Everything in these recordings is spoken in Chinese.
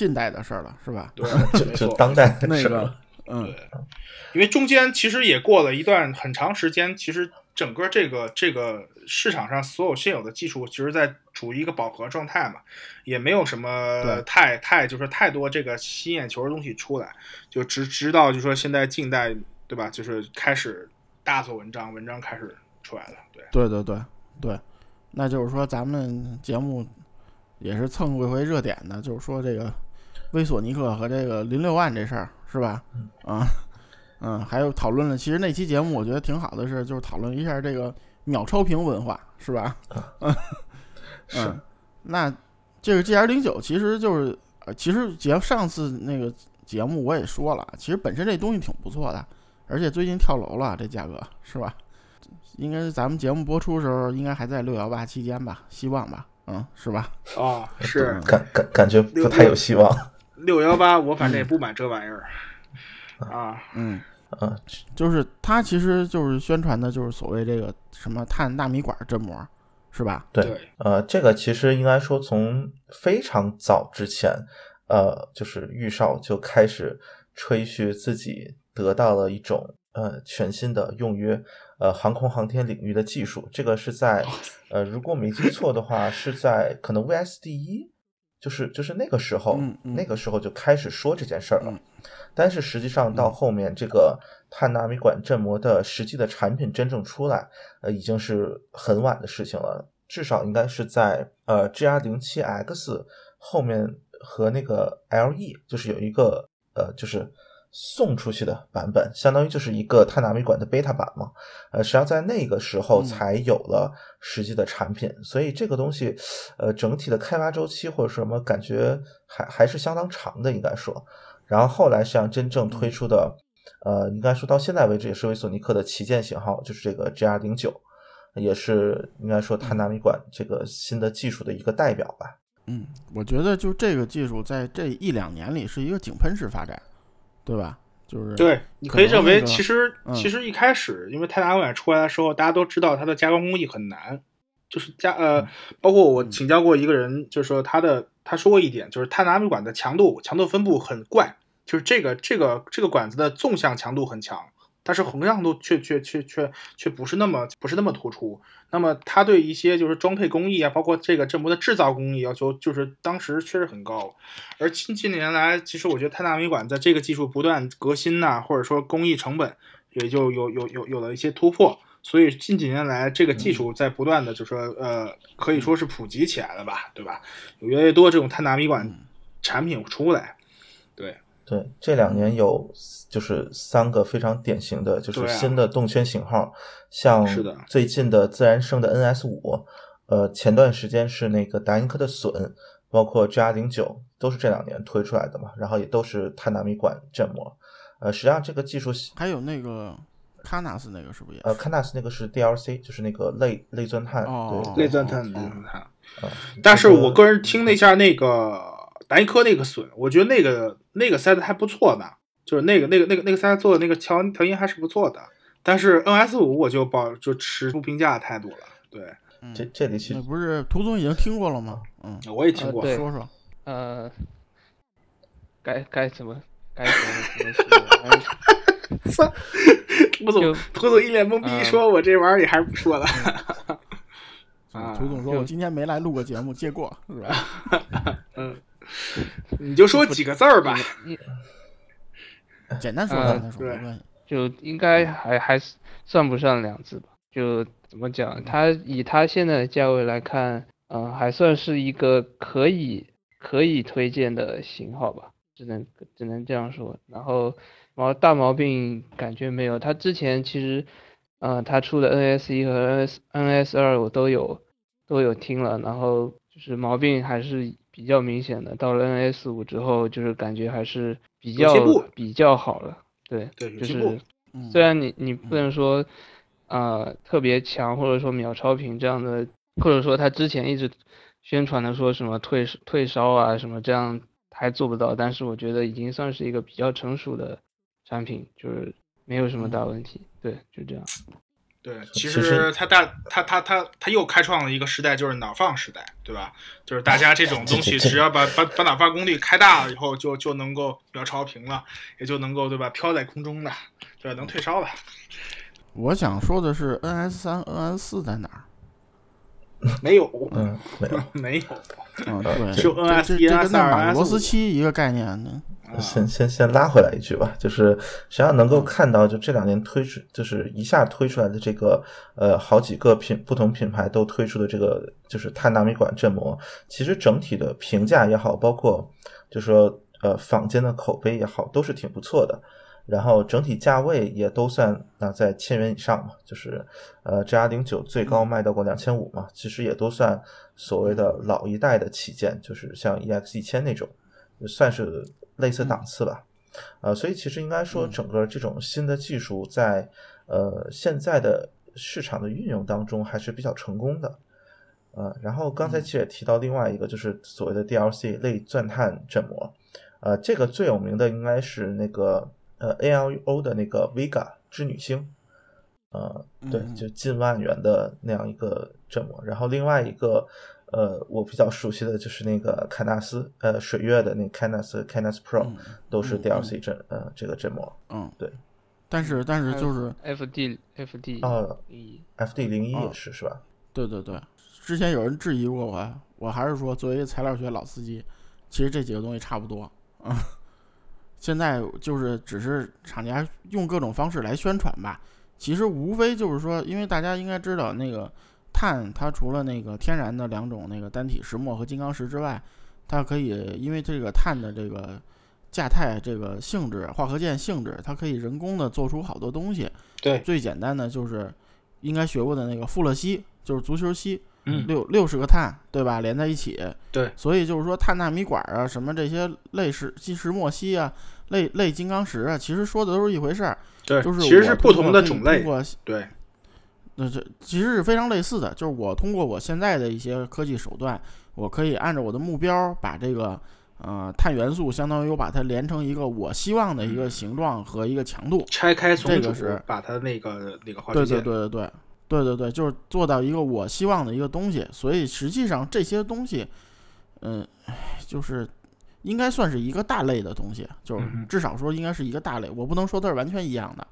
近代的事儿了，是吧？对，就没错。当代的那个事儿了。，嗯对，因为中间其实也过了一段很长时间，其实整个这个这个市场上所有现有的技术，其实在处于一个饱和状态嘛，也没有什么太太就是太多这个吸眼球的东西出来，就直直到就说现在近代对吧，就是开始大做文章，文章开始出来了，对。对对对对，那就是说咱们节目也是蹭过一回热点的，就是说这个威索尼克和这个零六万这事儿，是吧？啊，嗯，还有讨论了，其实那期节目我觉得挺好的是，就是讨论一下这个秒超屏文化，是吧？嗯是嗯，那这个 G R 零九其实就是，呃，其实节上次那个节目我也说了，其实本身这东西挺不错的，而且最近跳楼了，这价格是吧？应该是咱们节目播出的时候，应该还在六幺八期间吧，希望吧，嗯，是吧？哦，是感感感觉不太有希望。六幺八，我反正也不买这玩意儿啊。嗯，嗯，就是它其实就是宣传的，就是所谓这个什么碳纳米管振膜，是吧？对，对，呃，这个其实应该说从非常早之前，呃，就是玉少就开始吹嘘自己得到了一种呃全新的用于呃航空航天领域的技术。这个是在呃，如果没记错的话，是在可能 VSD 一，就是就是那个时候，嗯嗯那个时候就开始说这件事儿了。嗯但是实际上到后面，这个碳纳米管振膜的实际的产品真正出来，呃，已经是很晚的事情了。至少应该是在呃 GR 零七 X 后面和那个 LE，就是有一个呃，就是送出去的版本，相当于就是一个碳纳米管的 beta 版嘛。呃，实际上在那个时候嗯才有了实际的产品，所以这个东西，呃，整体的开发周期或者什么，感觉还还是相当长的，应该说。然后后来实际上真正推出的，呃，应该说到现在为止也是为索尼克的旗舰型号，就是这个 GR 零九，也是应该说碳纳米管这个新的技术的一个代表吧。嗯，我觉得就这个技术在这一两年里是一个井喷式发展，对吧？就是对，你可以认为，其实嗯其实一开始，因为碳纳米管出来的时候，大家都知道它的加工工艺很难，就是加呃，包括我请教过一个人，就是说他的他说过一点，就是碳纳米管的强度强度分布很怪，就是这个这个这个管子的纵向强度很强，但是横向度却却却却却不是那么不是那么突出。那么它对一些就是装配工艺啊，包括这个振膜的制造工艺要求，就是当时确实很高。而近近年来，其实我觉得碳纳米管在这个技术不断革新呐、或者说工艺成本也就有有有有了一些突破。所以近几年来，这个技术在不断的就说呃，可以说是普及起来了吧，对吧？有越来越多这种碳纳米管产品出来。对，对，这两年有就是三个非常典型的，就是新的动圈型号，像最近的自然声的 NS 五，呃，前段时间是那个达音科的隼，包括 GR 零九，都是这两年推出来的嘛，然后也都是碳纳米管振膜。呃，实际上这个技术，还有那个卡纳斯那个是不是也呃，是？康纳斯那个是 DLC，就是那个类类钻探，哦对，类钻碳，哦内钻碳。呃但是我个人听了一下那个达音科那个隼，我觉得那个那个塞的还不错的，就是那个那个那个那个塞做的那个调调音还是不错的。但是 NS 五我就保就持不评价的态度了。对，嗯这这里其那实不是涂总已经听过了吗？嗯，我也听过。呃说说。呃，该该怎么该怎么怎么说？反正 操，涂总涂总一脸懵逼，嗯说我这玩意儿你还是不说了。啊涂总说：“我今天没来录过节目，借过是吧 嗯，你就说几个字儿吧。一？” 简单说，呃简单说，没关系。就应该还还是算不上两字吧。就怎么讲，它以它现在的价位来看，嗯、还算是一个可以可以推荐的型号吧，只能只能这样说。然后毛大毛病感觉没有，它之前其实，呃，它出的 NS 一和 NS NS 二我都有都有听了，然后就是毛病还是比较明显的。到了 NS 五之后，就是感觉还是比较比较好了。对，就是嗯，虽然你你不能说，呃，特别强或者说秒超频这样的，或者说他之前一直宣传的说什么退退烧啊什么这样还做不到，但是我觉得已经算是一个比较成熟的产品，就是没有什么大问题。对，就这样。对，其其实他大他他他他又开创了一个时代，就是脑放时代，对吧？就是大家这种东西，只要把把把脑放功率开大了以后，就就能够秒超频了，也就能够对吧？飘在空中的，对吧？能退烧了。我想说的是，NS 三、NS 四在哪儿？没有，嗯，没有。没有。嗯，对，就 NS 这这跟那马 NS 罗斯七一个概念呢。先先先拉回来一句吧，就是实际上能够看到，就这两年推出，就是一下推出来的这个呃好几个品不同品牌都推出的这个就是碳纳米管振膜，其实整体的评价也好，包括就说呃坊间的口碑也好，都是挺不错的。然后整体价位也都算那在千元以上嘛，就是呃 G R 零九最高卖到过两千五嘛，其实也都算所谓的老一代的旗舰，就是像 E X 一千那种，算是类似档次吧。呃，所以其实应该说，整个这种新的技术在呃现在的市场的运用当中还是比较成功的。呃，然后刚才其实也提到另外一个，就是所谓的 DLC 类钻探振膜。呃，这个最有名的应该是那个呃 ALO 的那个 Vega 织女星。呃，对，就近万元的那样一个振膜。然后另外一个。呃，我比较熟悉的就是那个凯纳斯，呃，水月的那 Canas Canas Pro，、嗯都是 DLC 振、呃这个振膜。嗯，对。但是但是就是，FD FD 哦一，FD 零一哦也是、是吧？对对对，之前有人质疑过我，我还是说作为一个材料学老司机，其实这几个东西差不多啊。现在就是只是厂家用各种方式来宣传吧，其实无非就是说，因为大家应该知道那个。碳它除了那个天然的两种那个单体石墨和金刚石之外，它可以因为这个碳的这个价态这个性质、化合键性质，它可以人工的做出好多东西。对，最简单的就是应该学过的那个富勒烯，就是足球烯，嗯，六六十个碳，对吧？连在一起。对，所以就是说碳纳米管啊，什么这些类石基石墨烯啊，类类金刚石啊，其实说的都是一回事儿。对，就是其实是不同的种类。对。那这其实是非常类似的，就是我通过我现在的一些科技手段，我可以按照我的目标，把这个呃碳元素，相当于我把它连成一个我希望的一个形状和一个强度，拆开重组这个是，把它那个那个化对对对对对对对对，就是做到一个我希望的一个东西。所以实际上这些东西，嗯，就是应该算是一个大类的东西，就是至少说应该是一个大类。我不能说它是完全一样的，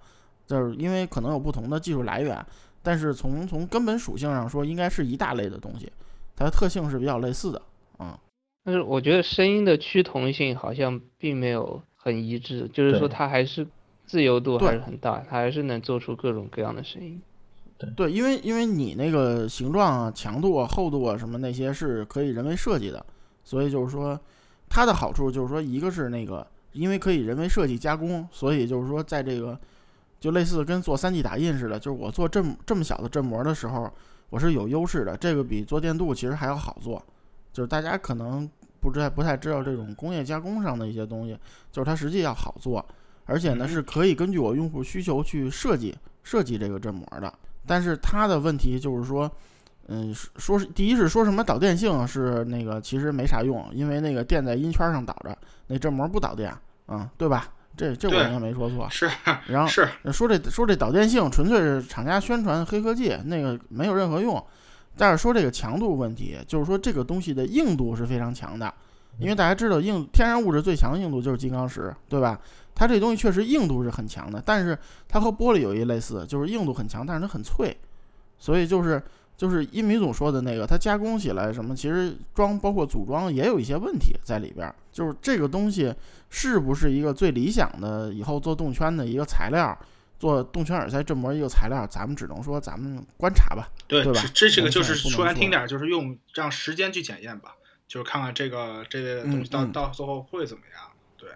就是因为可能有不同的技术来源。但是从从根本属性上说，应该是一大类的东西，它的特性是比较类似的啊、但是我觉得声音的趋同性好像并没有很一致，就是说它还是自由度还是很大，它还是能做出各种各样的声音。对，因为因为你那个形状啊、强度啊、厚度啊什么那些是可以人为设计的，所以就是说它的好处就是说，一个是那个因为可以人为设计加工，所以就是说在这个就类似跟做 3D 打印似的，就是我做这么这么小的振膜的时候，我是有优势的，这个比做电镀其实还要好做。就是大家可能不知道不太知道这种工业加工上的一些东西，就是它实际要好做，而且呢嗯是可以根据我用户需求去设计设计这个振膜的。但是它的问题就是说，嗯，说是第一是说什么导电性是那个其实没啥用，因为那个电在音圈上导着，那振膜不导电，啊、对吧？这这我对应该没说错。是然后是，说这说这导电性纯粹是厂家宣传黑科技，那个没有任何用。但是说这个强度问题，就是说这个东西的硬度是非常强的，因为大家知道硬天然物质最强的硬度就是金刚石，对吧？它这东西确实硬度是很强的，但是它和玻璃有一类似，就是硬度很强，但是它很脆，所以就是就是一米总说的那个，它加工起来什么，其实装包括组装也有一些问题在里边儿。就是这个东西是不是一个最理想的以后做动圈的一个材料？做动圈耳塞振膜一个材料，咱们只能说咱们观察吧。对对吧这这个就是说说难听点儿，就是用让时间去检验吧，就是看看这个这类的东西到、到最后会怎么样。对，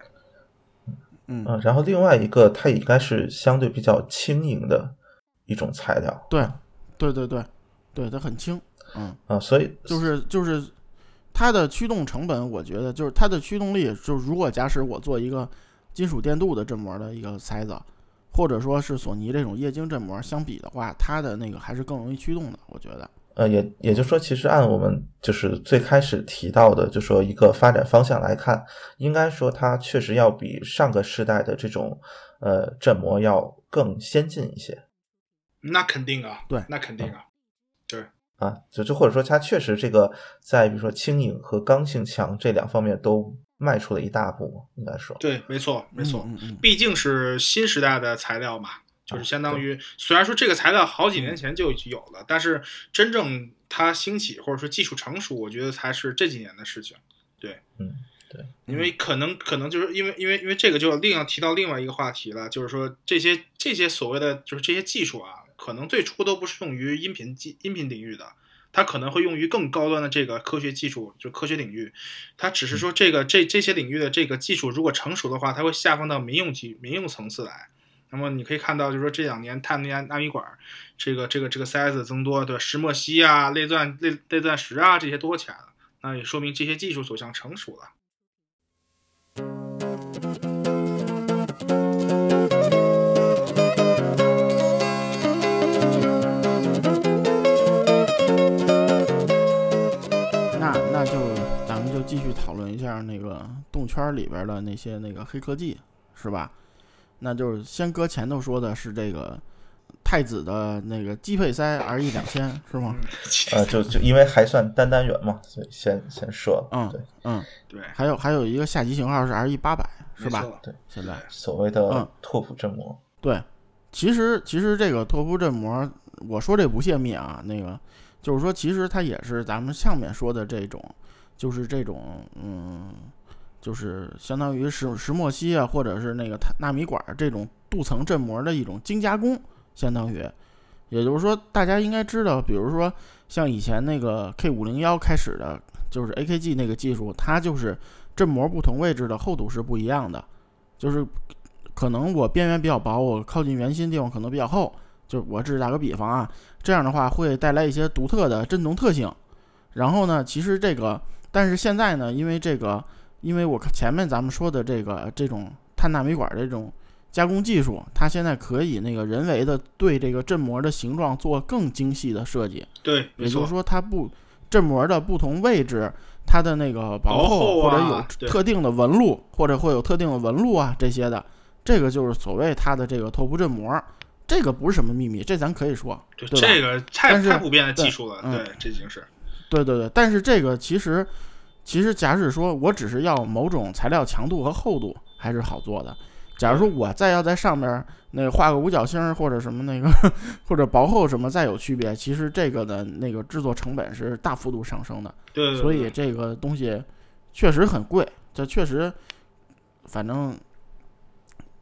嗯，嗯，然后另外一个，它也应该是相对比较轻盈的一种材料对，对对对，对，它很轻，嗯，啊，所以就是就是它的驱动成本，我觉得就是它的驱动力，就是如果假使我做一个金属电镀的振膜的一个塞子，或者说是索尼这种液晶振膜相比的话，它的那个还是更容易驱动的，我觉得。呃，也也就是说，其实按我们就是最开始提到的，就说一个发展方向来看，应该说它确实要比上个世代的这种呃振膜要更先进一些。那肯定啊，对那肯定啊，啊，就就或者说它确实这个在比如说轻盈和刚性强这两方面都迈出了一大步，应该说。对，没错，没错，嗯嗯毕竟是新时代的材料嘛，就是相当于虽然说这个材料好几年前就有了，但是真正它兴起或者说技术成熟，我觉得才是这几年的事情。对嗯，对，因为可能可能就是因为因为因为这个就另要提到另外一个话题了，就是说这些这些所谓的就是这些技术啊，可能最初都不是用于音频技音频领域的，它可能会用于更高端的这个科学技术，就科学领域。它只是说这个这这些领域的这个技术如果成熟的话，它会下放到民用级民用层次来。那么你可以看到，就是说这两年碳纳纳米管这个这个这个 size 增多，对吧？石墨烯啊、类钻类类钻石啊这些多起来了，那也说明这些技术走向成熟了。论一下那个动圈里边的那些那个黑科技，是吧？那就是先搁前头说的是这个太子的那个机配塞 RE 两千是吗？呃，就就因为还算单单元嘛，所以先先说。嗯对，嗯，对，还有还有一个下级型号是 RE 八百是吧？对，现在所谓的嗯拓扑振膜。对，其实其实这个拓扑振膜，我说这不泄密啊，那个就是说，其实它也是咱们上面说的这种，就是这种嗯，就是相当于石石墨烯啊，或者是那个碳纳米管这种镀层振膜的一种精加工，相当于，也就是说，大家应该知道，比如说像以前那个 K 五零幺开始的，就是 AKG 那个技术，它就是振膜不同位置的厚度是不一样的，就是可能我边缘比较薄，我靠近圆心地方可能比较厚。就我只是打个比方啊，这样的话会带来一些独特的振动特性。然后呢，其实这个，但是现在呢，因为这个，因为我看前面咱们说的这个这种碳纳米管这种加工技术，它现在可以那个人为的对这个振膜的形状做更精细的设计。对，也就是，说，它不振膜的不同位置，它的那个薄薄厚或者有特定的纹路，或者会有特定的纹路啊这些的，这个就是所谓它的这个拓扑振膜。这个不是什么秘密，这咱可以说，对对这个太太普遍的技术了，嗯对，这已经是对对对。但是这个其实，其实假使说我只是要某种材料强度和厚度，还是好做的。假如说我再要在上面那画个五角星或者什么那个 或者薄厚什么再有区别，其实这个的那个制作成本是大幅度上升的。对对对，所以这个东西确实很贵，这确实，反正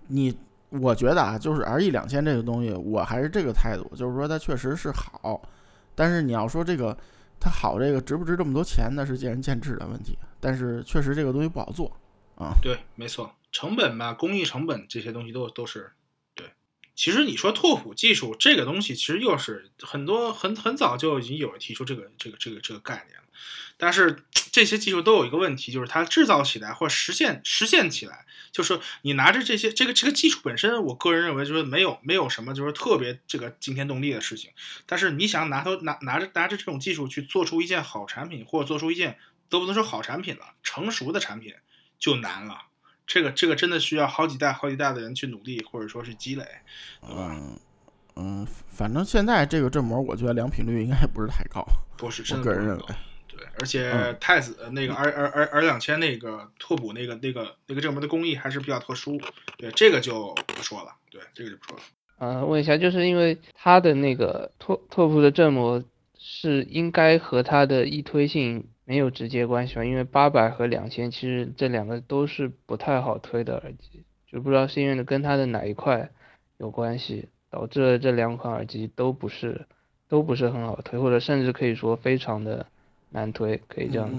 你我觉得啊，就是 R E 两千这个东西，我还是这个态度，就是说它确实是好，但是你要说这个它好，这个值不值这么多钱，那是见仁见智的问题。但是确实这个东西不好做啊，对，没错，成本吧，工艺成本这些东西都都是对。其实你说拓扑技术这个东西，其实又是很多很很早就已经有人提出这个这个这个这个概念，但是这些技术都有一个问题，就是它制造起来或者实现实现起来，就是你拿着这些这个这个技术本身，我个人认为就是没有没有什么就是特别这个惊天动地的事情，但是你想拿头拿拿着拿着这种技术去做出一件好产品，或者做出一件都不能说好产品了，成熟的产品就难了。这个这个真的需要好几代好几代的人去努力，或者说是积累，对吧？嗯嗯，反正现在这个振膜，我觉得良品率应该也不是太高，不是真我个人认为。对，而且嗯太子呃那个 R R R R 两千那个拓扑那个那个那个振膜的工艺还是比较特殊，对这个就不说了，对这个就不说了。呃，问一下，就是因为它的那个拓拓扑的振膜是应该和它的易推性没有直接关系吧？因为八百和两千其实这两个都是不太好推的耳机，就不知道是因为跟它的哪一块有关系，导致了这两款耳机都不是都不是很好推，或者甚至可以说非常的难推，可以这样。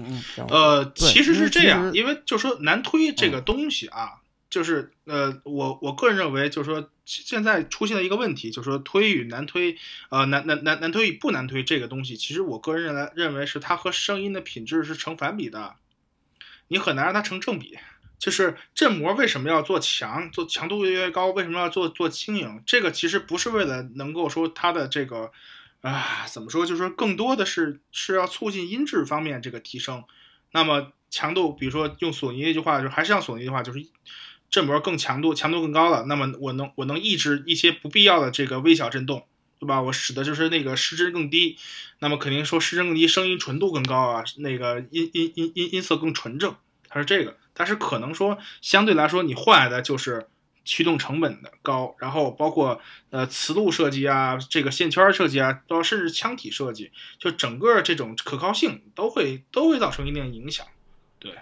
呃，其实是这样，因为就说难推这嗯个东西啊，就是呃，我我个人认为，就是说现在出现了一个问题，就是说推与难推，呃，难难难难推与不难推这个东西，其实我个人认为认为是它和声音的品质是成反比的，你很难让它成正比。就是振膜为什么要做强，做强度越来越高？为什么要做做轻盈？这个其实不是为了能够说它的这个，啊，怎么说？就是说更多的是是要促进音质方面这个提升。那么强度，比如说用索尼那句话，就还是像索尼的话，就是振膜更强度，强度更高了。那么我能我能抑制一些不必要的这个微小震动，对吧？我使的就是那个失真更低，那么肯定说失真更低，声音纯度更高啊，那个音音音音音色更纯正，它是这个。但是可能说相对来说，你换来的就是驱动成本的高，然后包括呃磁路设计啊，这个线圈设计啊，到甚至腔体设计，就整个这种可靠性都会都会造成一定影响。对，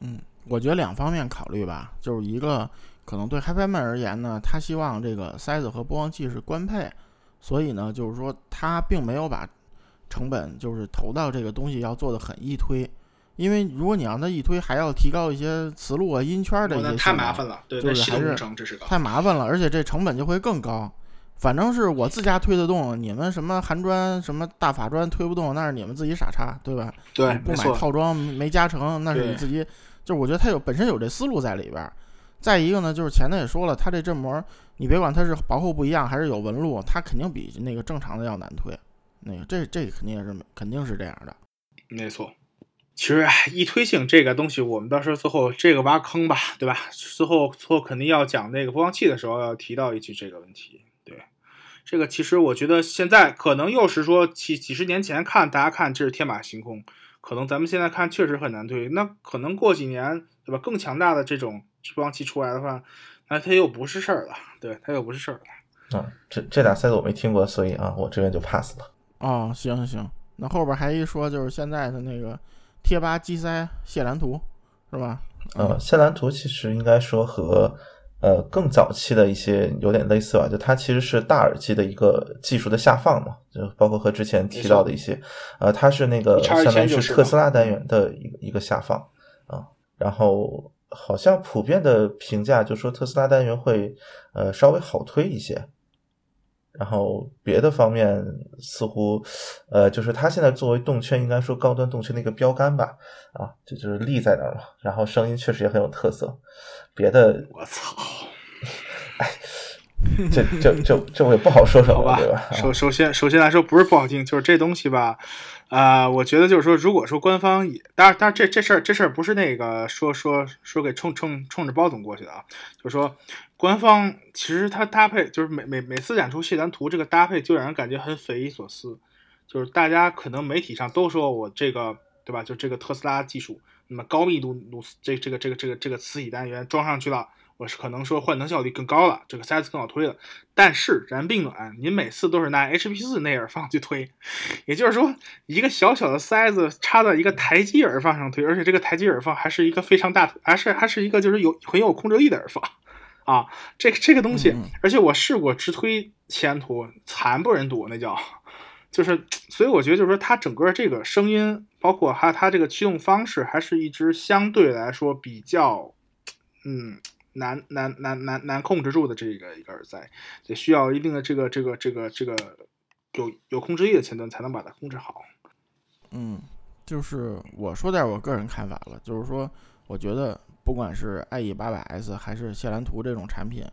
嗯，我觉得两方面考虑吧，就是一个。可能对 HiFiMan 而言呢，他希望这个塞子和播放器是官配，所以呢，就是说他并没有把成本就是投到这个东西要做的很易推，因为如果你让他一推，还要提高一些磁路啊、音圈的一些，太麻烦了，对，就是还是太麻烦了，而且这成本就会更高。反正是我自家推得动，你们什么韩砖、什么大法砖推不动，那是你们自己傻叉，对吧？对，不买套装没加成，那是你自己。就我觉得他有本身有这思路在里边。再一个呢，就是前头也说了，它这振膜，你别管它是薄厚不一样，还是有纹路，它肯定比那个正常的要难推。那个这这肯定也是肯定是这样的。没错，其实易推性这个东西，我们到时候最后这个挖坑吧，对吧？最后最后肯定要讲那个播放器的时候要提到一句这个问题。对，这个其实我觉得现在可能又是说几几十年前看大家看这是天马行空，可能咱们现在看确实很难推。那可能过几年，对吧？更强大的这种。播放器出来的话，那它又不是事儿了，对，它又不是事儿了。啊，这这俩赛子我没听过，所以啊，我这边就 pass 了。哦，行行，那后边还一说就是现在的那个贴吧机塞谢兰图，是吧？呃，谢兰图其实应该说和呃更早期的一些有点类似吧，就它其实是大耳机的一个技术的下放嘛，就包括和之前提到的一些，呃，它是那个相当于是特斯拉单元的一个一个下放啊，然后。好像普遍的评价就说特斯拉单元会呃稍微好推一些，然后别的方面似乎呃就是它现在作为动圈应该说高端动圈的一个标杆吧啊这就是立在那儿了，然后声音确实也很有特色，别的我操，哎。这这这这我也不好说什么，对吧？首首先首先来说不是不好听，就是这东西吧，啊，我觉得就是说，如果说官方也，当然当然这这事儿这事儿不是那个说说说给冲冲冲着包总过去的啊，就是说官方其实它搭配就是每每每次展出谢兰图这个搭配就让人感觉很匪夷所思，就是大家可能媒体上都说我这个对吧？就这个特斯拉技术，那么高密度努这这个这个这个这个磁体单元装上去了。我是可能说换能效率更高了，这个塞子更好推了。但是然并卵，您每次都是拿 HP 四内耳放去推，也就是说，一个小小的塞子插在一个台机耳放上推，而且这个台机耳放还是一个非常大，还是还是一个就是有很有控制力的耳放啊。这这个东西，而且我试过直推前途，惨不忍睹，那叫就是，所以我觉得就是说，它整个这个声音，包括还有它这个驱动方式，还是一支相对来说比较，嗯。难难难难难控制住的这个一个耳塞，得需要一定的这个这个这个这个有有控制力的前端才能把它控制好。嗯，就是我说点我个人看法了，就是说，我觉得不管是 IE 八百 S 还是谢兰图这种产品，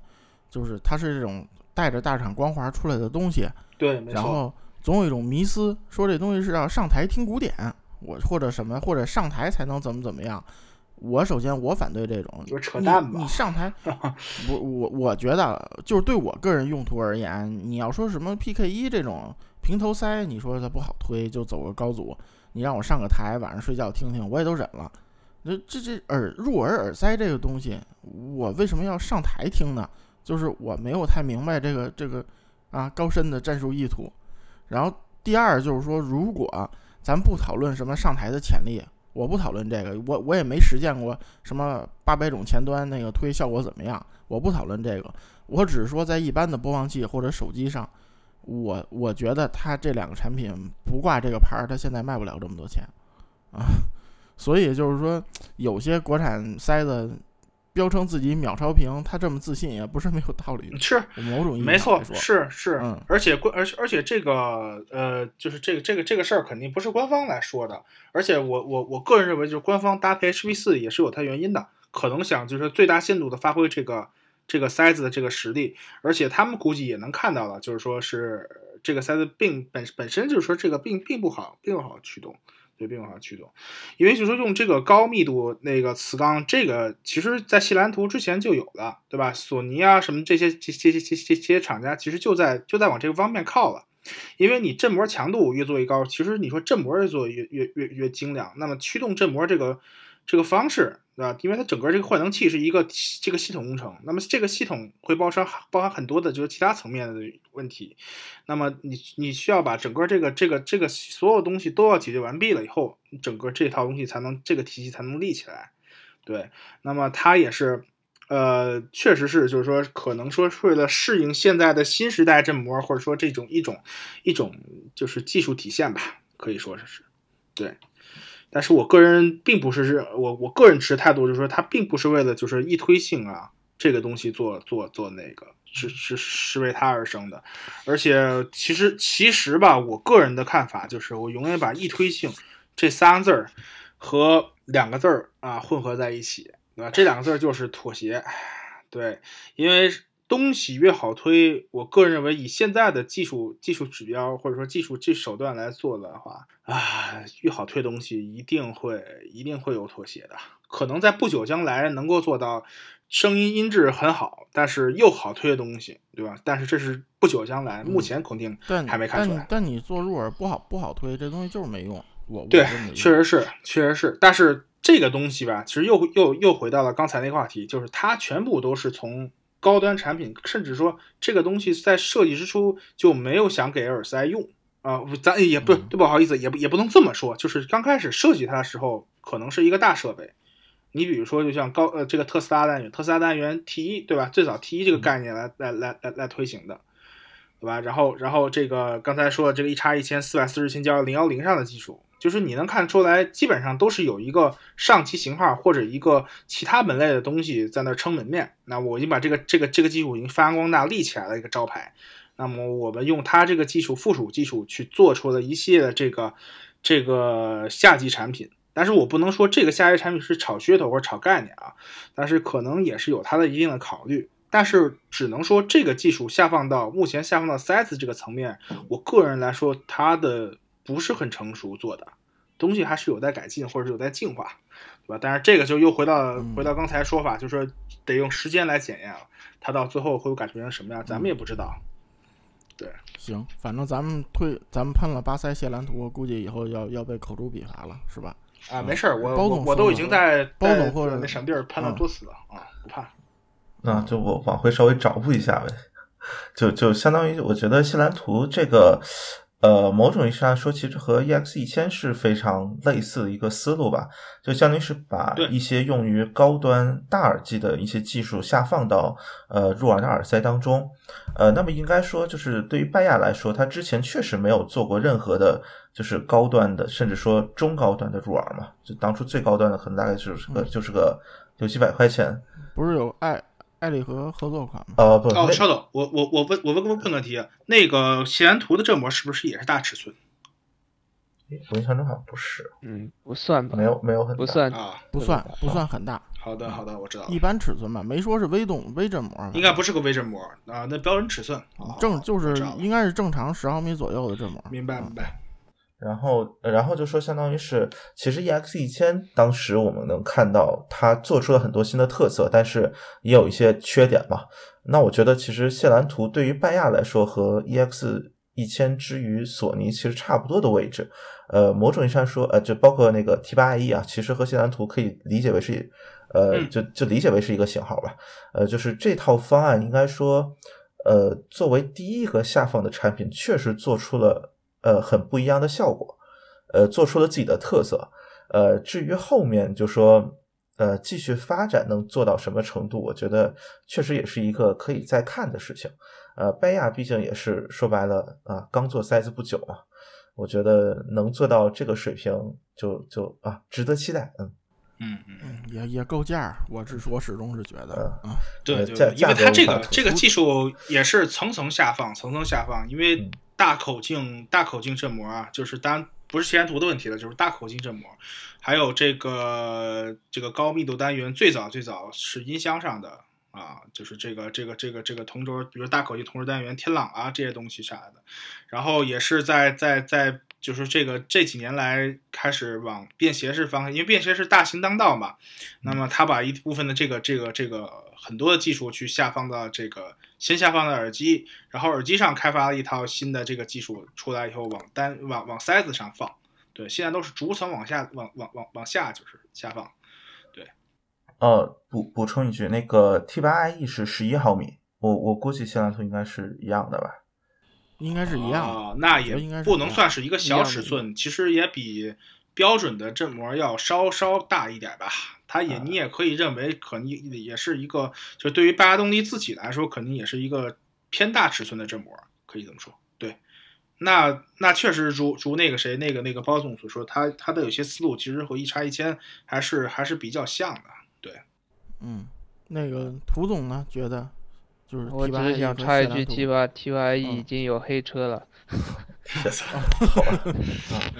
就是它是这种带着大厂光环出来的东西，对，然后总有一种迷思，说这东西是要上台听古典，我或者什么，或者上台才能怎么怎么样。我首先我反对这种，就是扯淡吧。你上台，我我我觉得就是对我个人用途而言，你要说什么 PK 一这种平头塞，你说它不好推，就走个高阻，你让我上个台晚上睡觉听听，我也都忍了。那这这耳入耳耳塞这个东西，我为什么要上台听呢？就是我没有太明白这个这个啊高深的战术意图。然后第二就是说，如果咱不讨论什么上台的潜力。我不讨论这个，我我也没实践过什么八百种前端那个推效果怎么样。我不讨论这个，我只是说在一般的播放器或者手机上，我我觉得它这两个产品不挂这个牌儿，它现在卖不了这么多钱啊。所以就是说，有些国产塞子。标称自己秒超屏，他这么自信也不是没有道理。是某种意义没错，是是，嗯，而且关，而且而且这个呃，就是这个这个这个事儿肯定不是官方来说的。而且我我我个人认为，就是官方搭配 HP 四也是有它原因的，可能想就是最大限度的发挥这个这个塞子的这个实力。而且他们估计也能看到了，就是说是这个塞子并本本身就是说这个并并不好，并不好驱动。对边缘化驱动，因为就是说用这个高密度那个磁钢，这个其实在西兰图之前就有了，对吧？索尼啊什么这些这这些这些这些厂家其实就在就在往这个方面靠了。因为你振膜强度越做越高，其实你说振膜越做越越越越精良，那么驱动振膜这个这个方式，对吧？因为它整个这个换能器是一个这个系统工程，那么这个系统会包含包含很多的就是其他层面的问题，那么你你需要把整个这个这个这个所有东西都要解决完毕了以后，整个这套东西才能这个体系才能立起来，对，那么它也是。呃，确实是，就是说，可能说是为了适应现在的新时代振膜，或者说这种一种一种就是技术体现吧，可以说是，对。但是我个人并不是认我我个人持态度，就是说，它并不是为了就是易推性啊这个东西做做做那个，是是是为它而生的。而且其实其实吧，我个人的看法就是，我永远把易推性这三个字儿和两个字儿啊混合在一起。对吧？这两个字儿就是妥协，对，因为东西越好推，我个人认为以现在的技术技术指标或者说技术这手段来做的话，啊，越好推东西一定会一定会有妥协的，可能在不久将来能够做到声音音质很好，但是又好推的东西，对吧？但是这是不久将来，目前肯定还没看出来。但你做入耳不好不好推，这东西就是没用。我对，确实是，确实是，但是。这个东西吧，其实又又又回到了刚才那个话题，就是它全部都是从高端产品，甚至说这个东西在设计之初就没有想给耳塞用啊，咱也不对，不好意思，也不也不能这么说，就是刚开始设计它的时候，可能是一个大设备。你比如说，就像高呃这个特斯拉单元，特斯拉单元 T 一对吧？最早 T 一这个概念来来来来来推行的，对吧？然后然后这个刚才说的这个一叉一千四百四十千焦零幺零上的技术。就是你能看出来，基本上都是有一个上期型号或者一个其他门类的东西在那撑门面。那我已经把这个这个这个技术已经发扬光大立起来了一个招牌。那么我们用它这个技术附属技术去做出了一系列的这个这个下级产品。但是我不能说这个下级产品是炒噱头或者炒概念啊，但是可能也是有它的一定的考虑。但是只能说这个技术下放到目前下放到 CS 这个层面，我个人来说它的。不是很成熟做的东西，还是有待改进，或者是有待进化，对吧？但是这个就又回到回到刚才说法，就是说得用时间来检验了，它到最后会改变成什么样，咱们也不知道。对，行，反正咱们推，咱们喷了巴塞谢兰图，估计以后要要被口诛笔伐了，是吧？啊，没事儿，我我我都已经在包总或者那什么地儿喷了多次了啊，不怕。那就我往回稍微找补一下呗，就就相当于我觉得谢兰图这个。呃，某种意义上说，其实和 EX 一千是非常类似的一个思路吧，就相当于是把一些用于高端大耳机的一些技术下放到呃入耳的耳塞当中。呃，那么应该说，就是对于拜亚来说，它之前确实没有做过任何的，就是高端的，甚至说中高端的入耳嘛。就当初最高端的可能大概就是个就是个六七百块钱，不是有爱。爱丽和合作款吗？哦不，哦，稍等，我我我问我问个问个题，那个西安图的振膜是不是也是大尺寸？我印象中好像不是，嗯，不算吧，没有没有很不算啊，不算不算很大。好的好的，我知道，一般尺寸吧，没说是微动微振膜，应该不是个微振膜啊，那标准尺寸，正就是应该是正常十毫米左右的振膜。明白明白。然后，然后就说，相当于是，其实 EX 一千当时我们能看到它做出了很多新的特色，但是也有一些缺点嘛。那我觉得，其实谢兰图对于拜亚来说和 EX 一千之于索尼其实差不多的位置。呃，某种意义上说，呃，就包括那个 T 八 IE 啊，其实和谢兰图可以理解为是，呃，就就理解为是一个型号吧。呃，就是这套方案应该说，呃，作为第一个下放的产品，确实做出了。呃，很不一样的效果，呃，做出了自己的特色。呃，至于后面就说，呃，继续发展能做到什么程度，我觉得确实也是一个可以再看的事情。呃，拜亚毕竟也是说白了啊，刚做塞子不久嘛，我觉得能做到这个水平，就就啊，值得期待。嗯嗯嗯，也也够价。我是我始终是觉得啊，对对，因为它这个这个技术也是层层下放，层层下放，因为。大口径大口径振膜啊，就是当然不是前图的问题了，就是大口径振膜，还有这个这个高密度单元，最早最早是音箱上的啊，就是这个这个这个这个同轴，比如大口径同轴单元天朗啊这些东西啥的，然后也是在在在就是这个这几年来开始往便携式方向，因为便携式大行当道嘛，那么他把一部分的这个这个这个很多的技术去下放到这个先下放的耳机，然后耳机上开发了一套新的这个技术出来以后往单往往塞子上放，对，现在都是逐层往下往往往往下就是下放。对呃，补补充一句，那个 T8IE 是十一毫米，我我估计线蓝图应该是一样的吧？应该是一样的，哦那也应该不能算是一个小尺寸，其实也比标准的振膜要稍稍大一点吧。它也啊你也可以认为，可能也是一个，就对于拜亚动力自己来说，肯定也是一个偏大尺寸的振膜，可以这么说。对，那那确实如如那个谁那个那个包总所说，他他的有些思路其实和一叉一千还是还是比较像的。对，嗯，那个涂总呢？觉得就是我只是想插一句，T 八 T 八 E 嗯。已经有黑车了 好吧，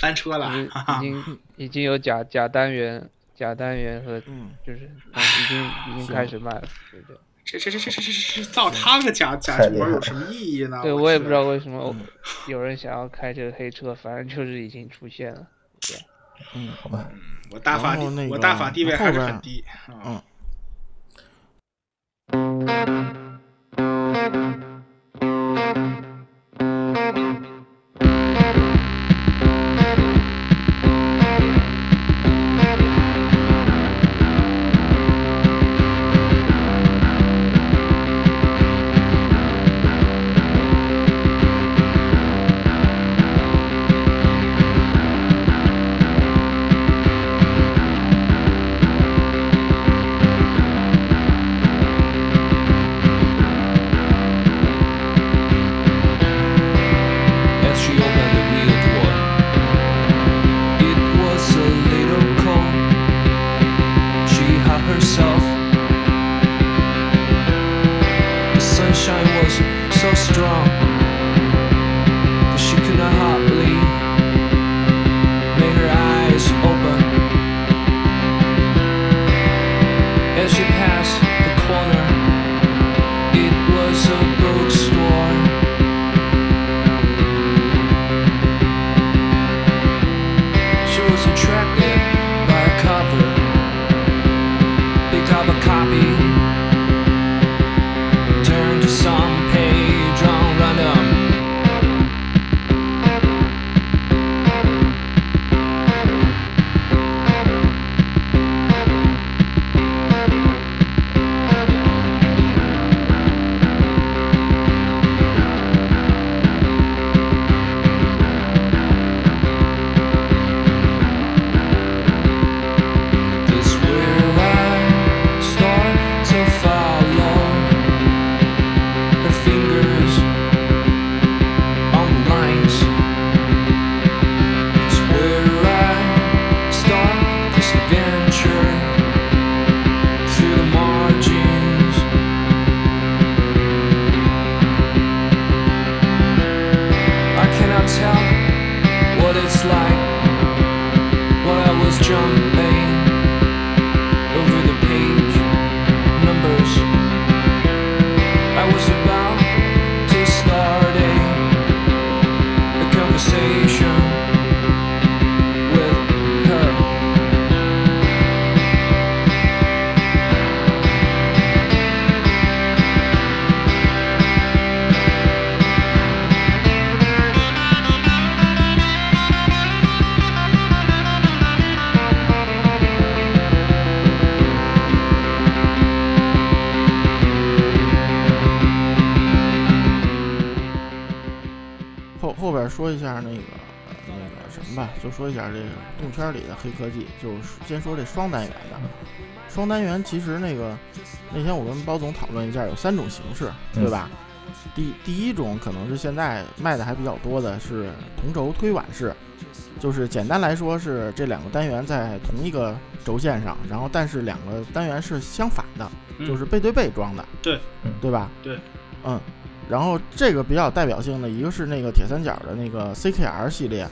翻车了，已经 已经有假假单元、假单元和嗯，就是啊已经已经开始卖了，对对。这这这这这这这造他个假假振膜有什么意义呢？对，我也不知道为什么嗯有人想要开这个黑车，反正就是已经出现了。对嗯，好吧，我大法我大法地位还是很低啊。嗯 动圈里的黑科技，就是先说这双单元的。双单元其实那个那天我跟包总讨论一下，有三种形式，对吧？第第一种可能是现在卖的还比较多的是同轴推挽式，就是简单来说是这两个单元在同一个轴线上，然后但是两个单元是相反的，嗯就是背对背装的，对，嗯对吧？对，嗯，然后这个比较代表性的一个是那个铁三角的那个 CKR 系列，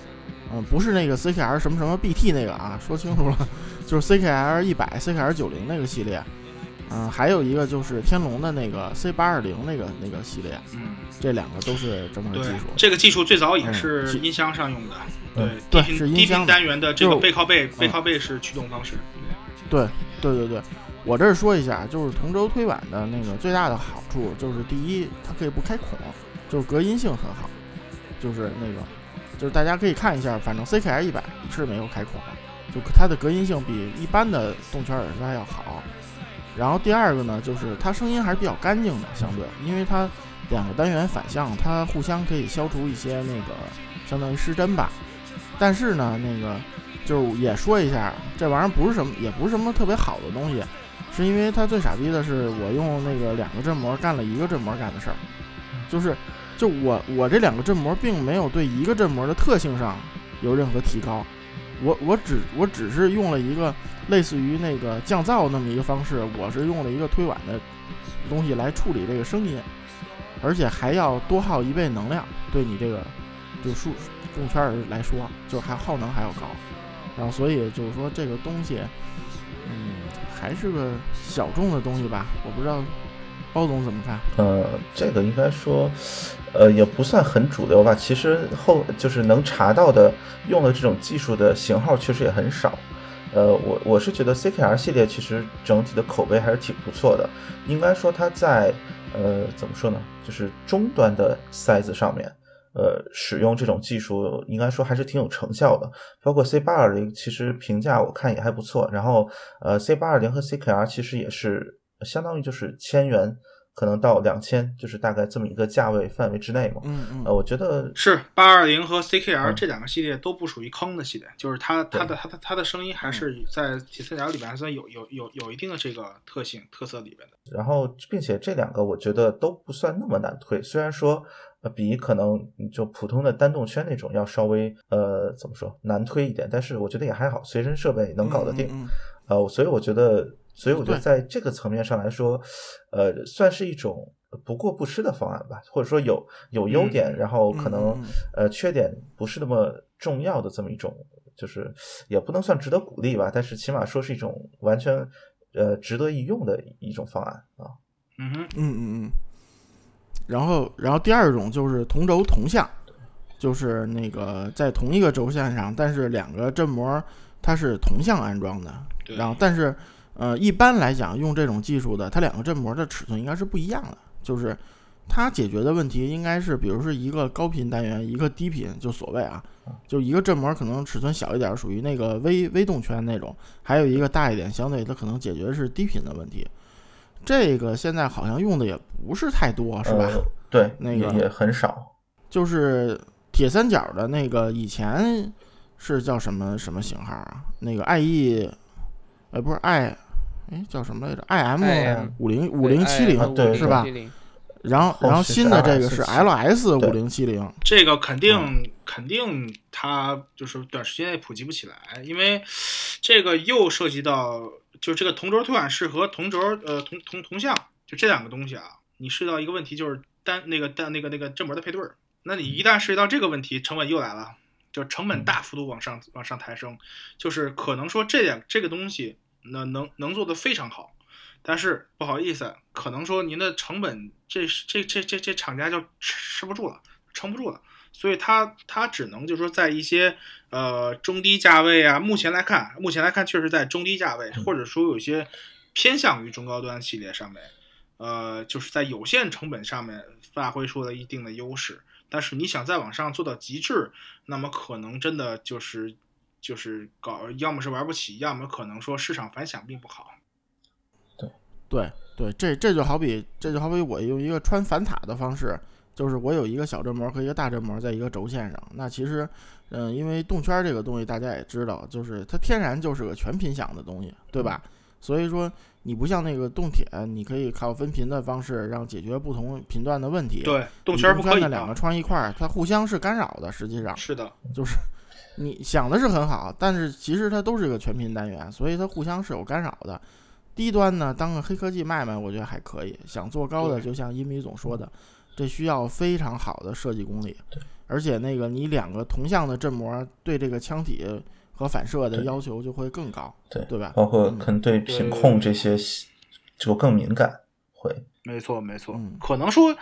嗯，不是那个 CKR 什么什么 BT 那个啊，说清楚了，就是 CKR 一百、CKR 九零那个系列，嗯，还有一个就是天龙的那个 C 八二零那个那个系列，嗯，这两个都是这么个技术。，这个技术最早也嗯是是音箱上用的，嗯对低频低是音箱单元的这个背靠背嗯背靠背是驱动方式。对对对对，我这儿说一下，就是同轴推板的那个最大的好处就是第一，它可以不开孔，就是隔音性很好，就是那个就是大家可以看一下，反正 CKR 一百是没有开孔的，就它的隔音性比一般的动圈耳塞要好。然后第二个呢，就是它声音还是比较干净的，相对，因为它两个单元反向，它互相可以消除一些那个相当于失真吧。但是呢，那个就是也说一下，这玩意儿不是什么，也不是什么特别好的东西，是因为它最傻逼的是我用那个两个振膜干了一个振膜干的事儿，就是就我我这两个振膜并没有对一个振膜的特性上有任何提高，我我只我只是用了一个类似于那个降噪那么一个方式，我是用了一个推挽的东西来处理这个声音，而且还要多耗一倍能量，对你这个就数动圈儿来说，就还耗能还要高，然后所以就是说这个东西，嗯，还是个小众的东西吧，我不知道包总怎么看。呃，这个应该说，呃，也不算很主流吧。其实后就是能查到的用的这种技术的型号确实也很少。呃，我我是觉得 CKR 系列其实整体的口碑还是挺不错的。应该说它在呃怎么说呢，就是终端的塞子上面，呃，使用这种技术应该说还是挺有成效的。包括 C 八二零，其实评价我看也还不错。然后呃，C 八二零和 CKR 其实也是相当于就是千元，可能到两千，就是大概这么一个价位范围之内嘛。嗯嗯呃，我觉得是八二零和 CKR 嗯这两个系列都不属于坑的系列，就是它它的它的它的声音还是在铁三角里边还算有有有有一定的这个特性特色里边的。然后，并且这两个我觉得都不算那么难推，虽然说呃比可能就普通的单动圈那种要稍微呃怎么说难推一点，但是我觉得也还好，随身设备能搞得定。嗯嗯嗯呃，所以我觉得，所以我觉得在这个层面上来说，呃，算是一种不过不失的方案吧，或者说有有优点，然后可能、呃缺点不是那么重要的这么一种，就是也不能算值得鼓励吧，但是起码说是一种完全呃值得一用的一种方案啊。嗯哼，嗯嗯嗯。然后，然后第二种就是同轴同向，就是那个在同一个轴线上，但是两个振膜它是同向安装的。然后，但是呃，一般来讲用这种技术的，它两个振膜的尺寸应该是不一样的，就是它解决的问题应该是，比如是一个高频单元，一个低频，就所谓啊，就一个振膜可能尺寸小一点，属于那个微微动圈那种，还有一个大一点，相对它可能解决的是低频的问题。这个现在好像用的也不是太多，是吧？呃对，那个也也很少。就是铁三角的那个以前是叫什么什么型号啊？那个 IE，呃，不是 i，哎，叫什么来着？IM？IM 五零五零七零啊对是吧？然后然后新的这个是 LS LS 五对零七零，这个肯定、嗯。肯定它就是短时间内普及不起来，因为这个又涉及到就这个同轴推管式和同轴呃同同同向就这两个东西啊，你涉及到一个问题就是单那个单那个那个振膜的配对儿，那你一旦涉及到这个问题，成本又来了，就成本大幅度往上往上抬升，就是可能说这两这个东西那能能做得非常好。但是不好意思，可能说您的成本这这这这这厂家就吃不住了，撑不住了，所以它它只能就是说在一些呃中低价位啊，目前来看，目前来看确实在中低价位，或者说有些偏向于中高端系列上面，呃，就是在有限成本上面发挥出了一定的优势。但是你想再往上做到极致，那么可能真的就是就是搞，要么是玩不起，要么可能说市场反响并不好。对对对，这这就好比这就好比我用一个穿反塔的方式，就是我有一个小振膜和一个大振膜在一个轴线上。那其实，嗯、因为动圈这个东西大家也知道，就是它天然就是个全频响的东西，对吧？所以说你不像那个动铁，你可以靠分频的方式让解决不同频段的问题。，对，动你圈不可以啊的两个穿一块儿，它互相是干扰的。实际上是的，就是你想的是很好，但是其实它都是个全频单元，所以它互相是有干扰的。低端呢，当个黑科技卖卖，我觉得还可以。想做高的，就像英米总说的，这需要非常好的设计功力，而且那个你两个同向的振膜对这个腔体和反射的要求就会更高，对对吧？包括嗯可能对对品控这些就更敏感，会没错，没错，嗯。可能说，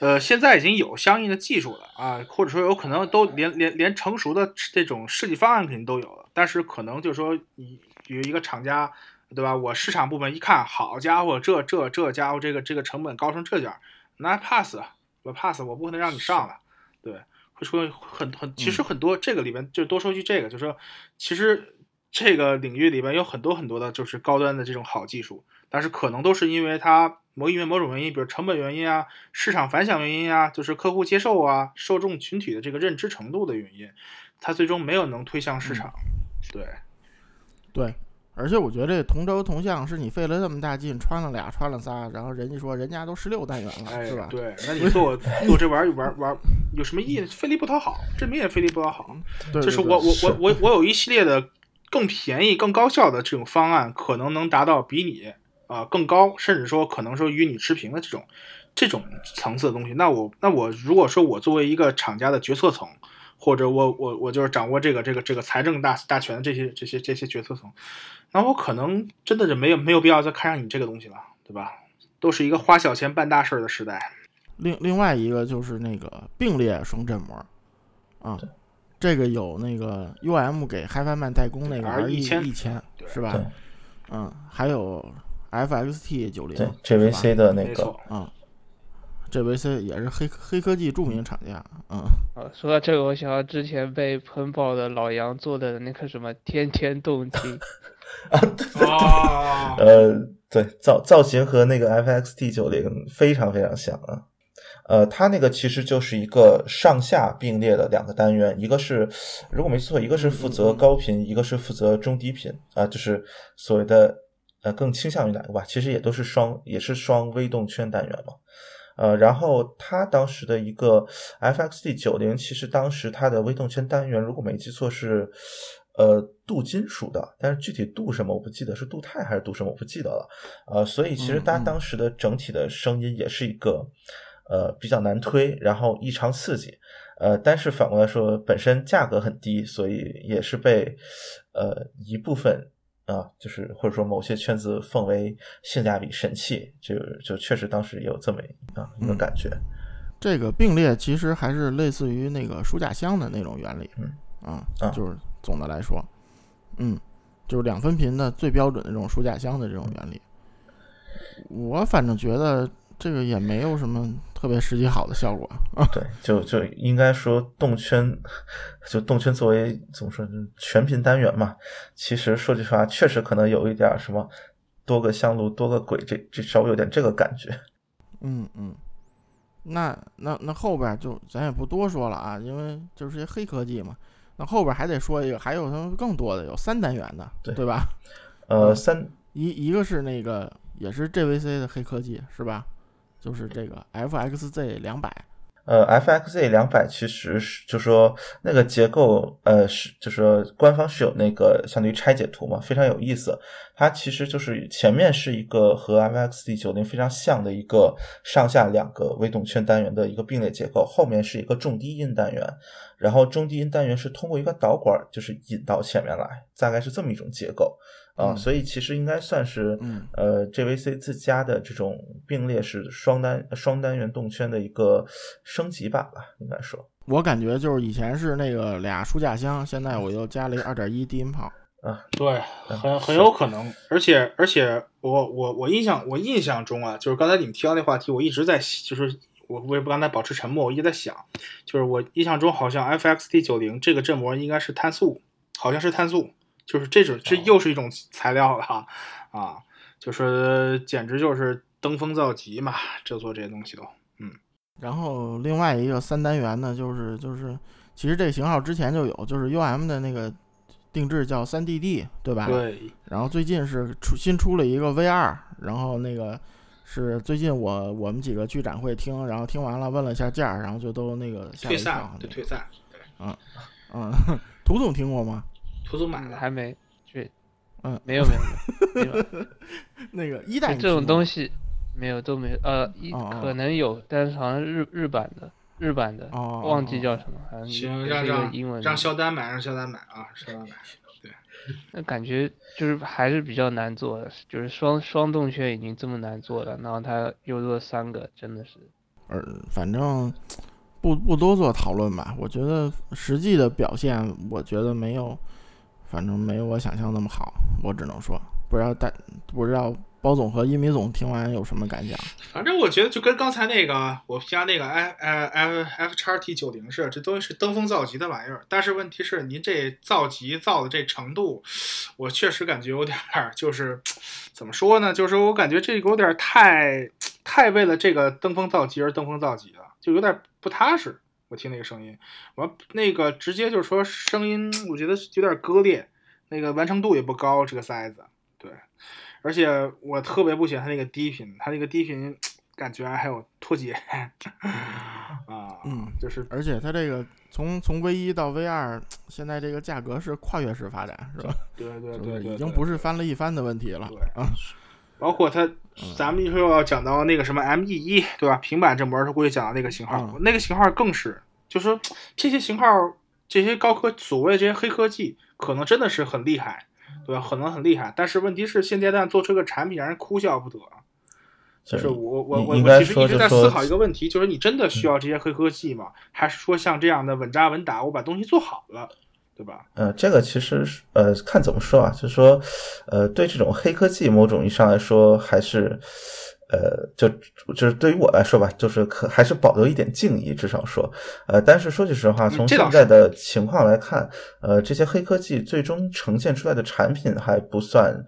呃，现在已经有相应的技术了啊，或者说有可能都连连连成熟的这种设计方案肯定都有了，但是可能就是说，你比如一个厂家，对吧？我市场部门一看，好家伙，这这这家伙这个这个成本高成这样，那 pass 我 pass 我不可能让你上了，对，会出现很很，其实很多这个里边就多说句这个，就是说，其实这个领域里边有很多很多的就是高端的这种好技术，但是可能都是因为它某因为某种原因，比如成本原因啊、市场反响原因啊，就是客户接受啊、受众群体的这个认知程度的原因，它最终没有能推向市场。对，对，而且我觉得这同轴同向是你费了这么大劲穿了俩穿了仨，然后人家说人家都十六单元了，哎，是吧？对，那你做做这玩意儿玩玩有什么意义？费力不讨好，这明显费力不讨好。对，就是我我我我我有一系列的更便宜、更高效的这种方案，可能能达到比你啊、更高，甚至说可能说与你持平的这种这种层次的东西。那我那我如果说我作为一个厂家的决策层，或者我我我就是掌握这个这个这个财政大大权的这些这些这些决策层，那我可能真的是没有没有必要再看上你这个东西了，对吧？都是一个花小钱办大事儿的时代。另另外一个就是那个并列双振膜，啊，这个有那个 UM 给 HiFiMan 代工那个 R 一1000一千。是吧？对？嗯，还有 FXT 九零对 JVC 的那个。没错，啊，JVC 也是黑黑科技著名厂家，嗯，啊，说到这个，我想到之前被喷爆的老杨做的那个什么天天动听，哦，呃，对造造型和那个 FXT 九零非常非常像啊。呃，它那个其实就是一个上下并列的两个单元，一个是如果没记错，一个是负责高频，一个是负责中低频啊、就是所谓的呃更倾向于哪个吧？其实也都是双也是双微动圈单元嘛。呃，然后它当时的一个 FXD 九零，其实当时它的微动圈单元，如果没记错是呃镀金属的，但是具体镀什么我不记得，是镀钛还是镀什么我不记得了。呃，所以其实它当时的整体的声音也是一个呃比较难推，然后异常刺激。呃，但是反过来说，本身价格很低，所以也是被呃一部分啊，就是或者说某些圈子奉为性价比神器，就就确实当时也有这么啊一个嗯感觉。这个并列其实还是类似于那个书架箱的那种原理，嗯啊啊，就是总的来说，嗯，就是两分频的最标准的这种书架箱的这种原理。我反正觉得这个也没有什么特别实际好的效果啊。对，就就应该说动圈，就动圈作为怎么说呢，全频单元嘛，其实说句实话，确实可能有一点儿什么多个香炉多个鬼，这这稍微有点这个感觉。嗯嗯，那那那后边就咱也不多说了啊，因为就是些黑科技嘛。那后边还得说一个，还有他们更多的，有三单元的，对对吧？呃，嗯三一一个是那个也是 JVC 的黑科技是吧？就是这个 FXZ 两百，呃，FXZ 两百其实是就说那个结构，呃，是就说官方是有那个相当于拆解图嘛，非常有意思。它其实就是前面是一个和 FXD 九零非常像的一个上下两个微动圈单元的一个并列结构，后面是一个重低音单元，然后中低音单元是通过一个导管就是引到前面来，大概是这么一种结构啊、嗯所以其实应该算是嗯呃 JVC 自家的这种并列式双单双单元动圈的一个升级版吧，应该说。我感觉就是以前是那个俩书架箱，现在我又加了一二点一低音炮。啊对，很很有可能，而且而且我我我印象我印象中啊，就是刚才你们提到那话题，我一直在就是我我也不刚才保持沉默，我一直在想，就是我印象中好像 FXT 九零这个振膜应该是碳素，好像是碳素，就是这种这又是一种材料了哈啊，就是简直就是登峰造极嘛，这做这些东西都嗯，然后另外一个三单元呢，就是就是其实这型号之前就有，就是 UM 的那个定制叫三 DD，对吧？。对，然后最近是出新出了一个 V 二，然后那个是最近我我们几个去展会听，然后听完了问了一下价，然后就都那个吓了退散。对退散，嗯，涂总听过吗？图总买了，还没去，嗯没有没有没有，没有 那个一代这种东西西没有都没有，呃，一可能有，但是好像日日版的日版的，哦，忘记哦叫什么，好像让让英文让肖丹买，让肖丹买啊，肖丹买，对 那感觉就是还是比较难做的，就是双双动圈已经这么难做了，然后他又做三个，真的是。呃，反正不不多做讨论吧。我觉得实际的表现，我觉得没有，反正没有我想象那么好。我只能说，不知道大不知道包总和一米总听完有什么感想？反正我觉得就跟刚才那个我加那个 F F F 叉 T 九零似的，这东西是登峰造极的玩意儿。但是问题是，您这造极造的这程度，我确实感觉有点儿就是怎么说呢？就是我感觉这个有点太太为了这个登峰造极而登峰造极了，就有点不踏实。我听那个声音，我那个直接就是说声音，我觉得有点割裂，那个完成度也不高，这个塞子，对。而且我特别不喜欢它那个低频，它那个低频感觉还有脱节 啊，嗯，就是而且它这个从从 V 一到 V 二，现在这个价格是跨越式发展，是吧？对对 对，已经不是翻了一番的问题了对啊。包括它，咱们一会儿要讲到那个什么 ME 一，对吧？平板振膜，它估计讲到那个型号，嗯那个型号更是，就是说这些型号，这些高科所谓这些黑科技，可能真的是很厉害，对吧？可能很厉害，但是问题是现阶段做出个产品让人哭笑不得。就是我我我我其实一直在思考一个问题，就是你真的需要这些黑科技吗？还是说像这样的稳扎稳打，我把东西做好了，对吧？呃，这个其实是呃，看怎么说啊，就是说，呃，对这种黑科技，某种意义上来说，还是，呃，就就是对于我来说吧，就是可还是保留一点敬意，至少说，呃，但是说句实话，从现在的情况来看，呃，这些黑科技最终呈现出来的产品还不算呃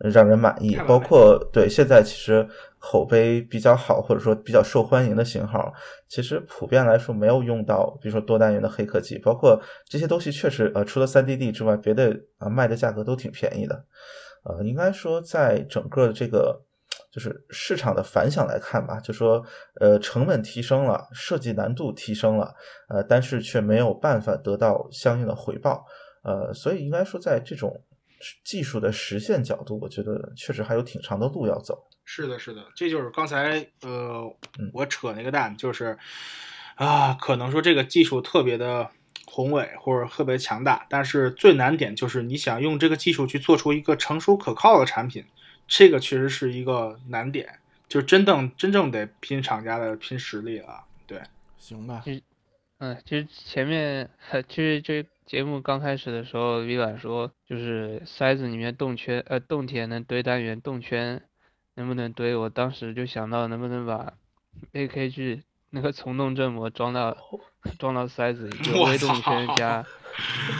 让人满意包括对现在其实口碑比较好或者说比较受欢迎的型号，其实普遍来说没有用到，比如说多单元的黑科技，包括这些东西确实呃，除了三 D D 之外，别的啊、卖的价格都挺便宜的。呃，应该说在整个这个就是市场的反响来看吧，就说呃成本提升了，设计难度提升了，呃，但是却没有办法得到相应的回报。呃，所以应该说在这种技术的实现角度，我觉得确实还有挺长的路要走。是的，是的，这就是刚才呃嗯，我扯那个蛋，就是啊，可能说这个技术特别的宏伟或者特别强大，但是最难点就是你想用这个技术去做出一个成熟可靠的产品，这个确实是一个难点，就真正真正得拼厂家的拼实力了。对，行吧，嗯，其实前面 其实这节目刚开始的时候，微软说就是塞子里面动圈呃动铁能堆单元，动圈能不能堆？我当时就想到能不能把 AKG 那个从动振膜装到装到塞子里，微动圈加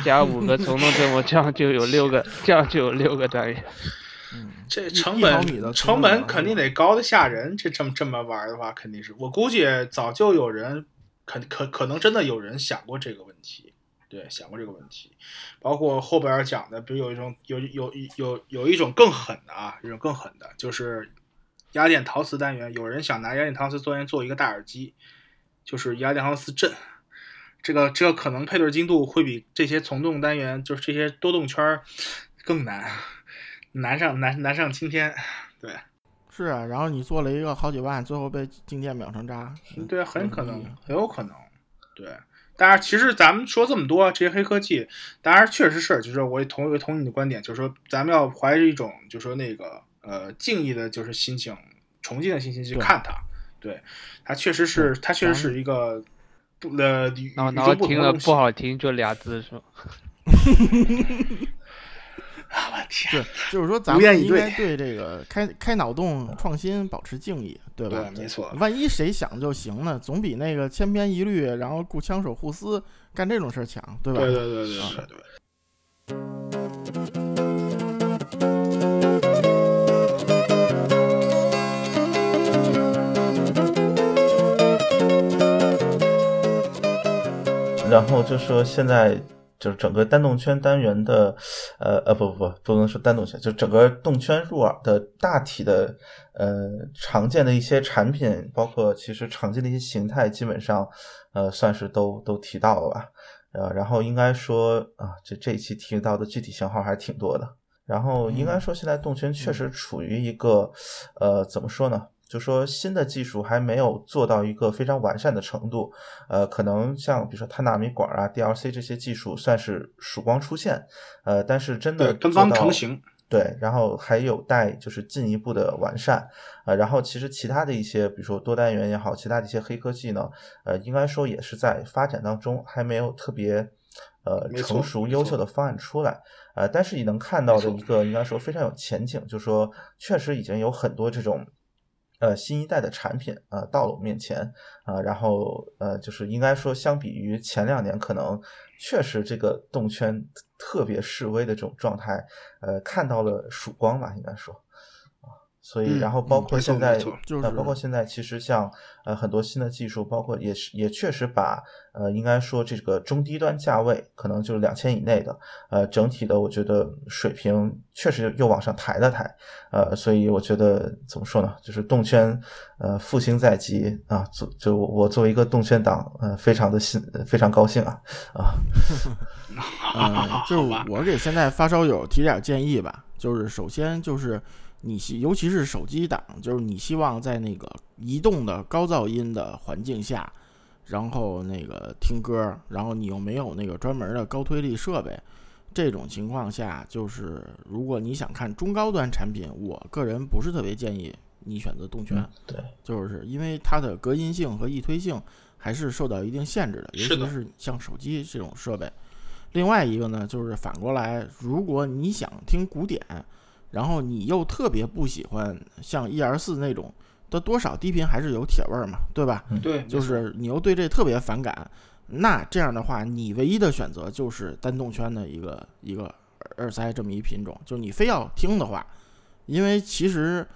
加五个从动振膜，这样就有六个，这样就有六个单元。嗯，这成本成本肯定得高的吓人，这这么这么玩的话，肯定是我估计早就有人可可可能真的有人想过这个问题，对，想过这个问题，包括后边讲的，比如有一种有有有有一种更狠的啊，一种更狠的，就是压电陶瓷单元，有人想拿压电陶瓷单元做一个大耳机，就是压电陶瓷震。这个这个可能配对精度会比这些从动单元，就是这些多动圈更难，难上难难上青天。对，是啊，然后你做了一个好几万，最后被静电秒成渣，嗯对，很可能很有可能。对，当然，其实咱们说这么多这些黑科技，当然确实是，就是我也同意同意你的观点，就是说咱们要怀着一种就是说那个呃敬意的，就是心情，崇敬的心情去看它。对，它确实是，对它确实是一个不呃与然后与然后听了不好听，就俩字是吧？对，就是说咱们应该对对这个开开脑洞、创新保持敬意，对吧？对，没错。万一谁想就行呢，总比那个千篇一律，然后雇枪手互撕干这种事儿强，对吧？对对对对对对。然后就说现在就是整个单动圈单元的，呃呃不不不不能说单动圈，就整个动圈入耳的大体的呃常见的一些产品，包括其实常见的一些形态，基本上呃算是都都提到了吧。呃，然后应该说啊，这这一期提到的具体型号还挺多的。然后应该说，现在动圈确实处于一个，呃，怎么说呢？就说新的技术还没有做到一个非常完善的程度，呃，可能像比如说碳纳米管啊、DLC 这些技术算是曙光出现，呃，但是真的，刚刚成型。对，然后还有待就是进一步的完善，呃，然后其实其他的一些，比如说多单元也好，其他的一些黑科技呢，呃，应该说也是在发展当中，还没有特别呃成熟优秀的方案出来，呃，但是你能看到的一个应该说非常有前景，就说确实已经有很多这种。呃，新一代的产品呃到了我面前啊、然后呃，就是应该说，相比于前两年，可能确实这个动圈特别示威的这种状态，呃，看到了曙光吧，应该说，所以嗯然后包括现在呃，包括现在其实像呃很多新的技术，包括也是也确实把呃应该说这个中低端价位，可能就是两千以内的，呃整体的我觉得水平确实又往上抬了抬，呃，所以我觉得怎么说呢，就是动圈呃复兴在即啊，作就我作为一个动圈党，呃非常的心非常高兴啊啊，嗯，就是 我给现在发烧友提点建议吧，就是首先就是你希，尤其是手机党，就是你希望在那个移动的高噪音的环境下，然后那个听歌，然后你又没有那个专门的高推力设备，这种情况下，就是如果你想看中高端产品，我个人不是特别建议你选择动圈。嗯对，就是因为它的隔音性和易推性还是受到一定限制的，尤其是像手机这种设备。另外一个呢，就是反过来，如果你想听古典，然后你又特别不喜欢像 E R 四那种，它多少低频还是有铁味儿嘛，对吧？对，就是你又对这特别反感，那这样的话，你唯一的选择就是单动圈的一个一个耳塞这么一品种。就是你非要听的话，因为其实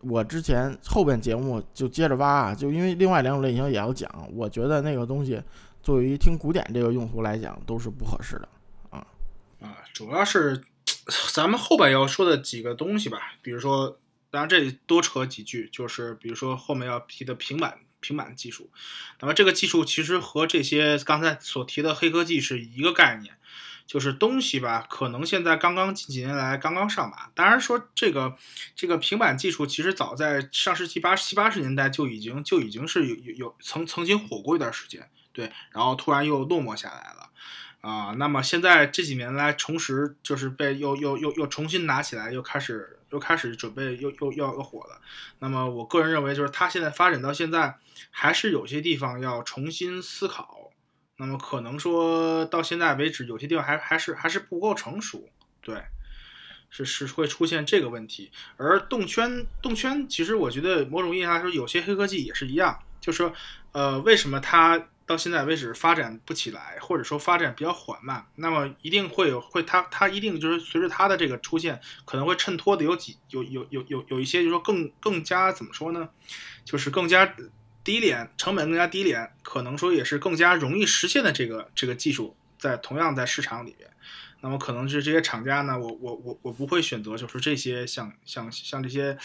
我之前后边节目就接着挖啊，就因为另外两种类型也要讲，我觉得那个东西作为听古典这个用途来讲都是不合适的啊。啊，主要是咱们后边要说的几个东西吧，比如说，当然这里多扯几句，就是比如说后面要提的平板平板技术，那么这个技术其实和这些刚才所提的黑科技是一个概念。就是东西吧，可能现在刚刚近几年来刚刚上马。当然说这个这个平板技术，其实早在上世纪八七八十年代就已经就已经是有有有曾曾经火过一段时间，对，然后突然又落寞下来了。啊，那么现在这几年来重拾，就是被又又又又重新拿起来，又开始又开始准备又又要要火了。那么我个人认为，就是它现在发展到现在，还是有些地方要重新思考。那么可能说到现在为止，有些地方还还是还是不够成熟，对，是是会出现这个问题。而动圈动圈，其实我觉得某种意义上说，有些黑科技也是一样，就是说，呃，为什么它到现在为止发展不起来，或者说发展比较缓慢？那么一定会有会它它一定就是随着它的这个出现，可能会衬托的有几有有有有有一些，就是说更更加怎么说呢？就是更加低廉，成本更加低廉，可能说也是更加容易实现的这个这个技术，在同样在市场里边。那么可能是这些厂家呢，我我我我不会选择就是这些像像像这些，